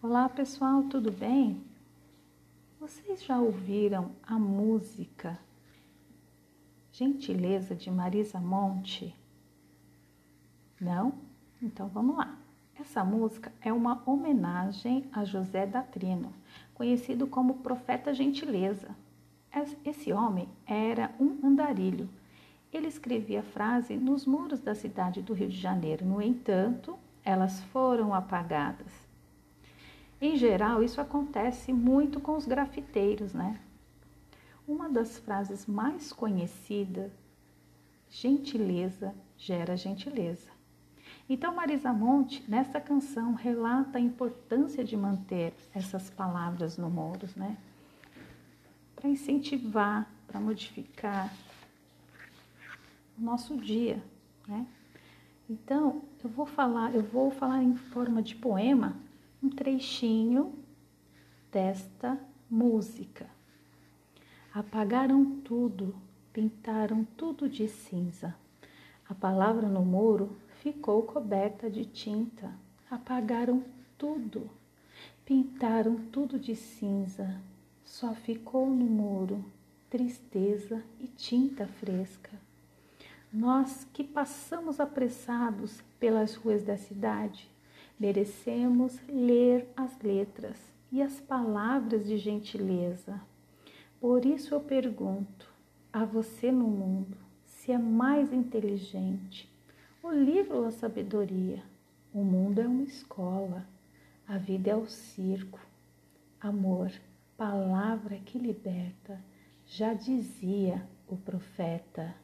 Olá pessoal, tudo bem? Vocês já ouviram a música Gentileza de Marisa Monte? Não? Então vamos lá. Essa música é uma homenagem a José da Trino, conhecido como Profeta Gentileza. Esse homem era um andarilho. Ele escrevia a frase nos muros da cidade do Rio de Janeiro. No entanto, elas foram apagadas. Em geral, isso acontece muito com os grafiteiros, né? Uma das frases mais conhecidas, gentileza gera gentileza. Então, Marisa Monte, nessa canção, relata a importância de manter essas palavras no muros, né? Para incentivar, para modificar o nosso dia, né? Então, eu vou falar, eu vou falar em forma de poema um trechinho desta música. Apagaram tudo, pintaram tudo de cinza. A palavra no muro ficou coberta de tinta. Apagaram tudo, pintaram tudo de cinza. Só ficou no muro tristeza e tinta fresca. Nós que passamos apressados pelas ruas da cidade, merecemos ler as letras e as palavras de gentileza. Por isso eu pergunto a você no mundo se é mais inteligente o livro ou a sabedoria. O mundo é uma escola, a vida é o circo. Amor, palavra que liberta, já dizia o profeta.